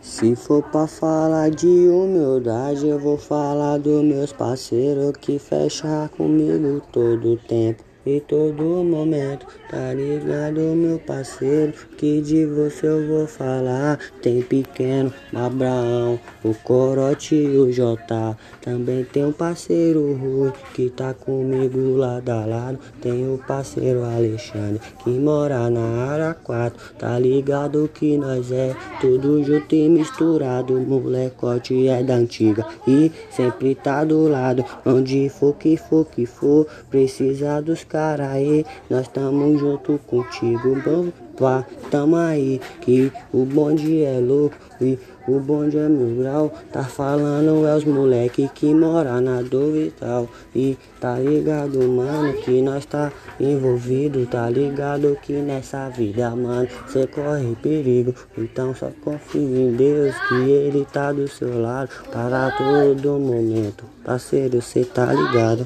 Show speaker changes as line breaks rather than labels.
Se for pra falar de humildade, eu vou falar dos meus parceiros que fecha comigo todo tempo e todo momento. Tá ligado, meu parceiro? Que de você eu vou falar. Tem pequeno, Abraão, o Corote e o Jota. Também tem um parceiro Rui que tá comigo lado a lado. Tem o parceiro Alexandre que mora na área 4. Tá ligado que nós é tudo junto e misturado. Molecote é da antiga e sempre tá do lado. Onde for que for que for, precisa dos cara aí, nós tamo junto contigo, bom, pá, tamo aí, que o bonde é louco e o bonde é mil grau, tá falando é os moleque que mora na tal e tá ligado, mano, que nós tá envolvido, tá ligado que nessa vida, mano, cê corre perigo, então só confia em Deus que ele tá do seu lado para todo momento, parceiro, cê tá ligado.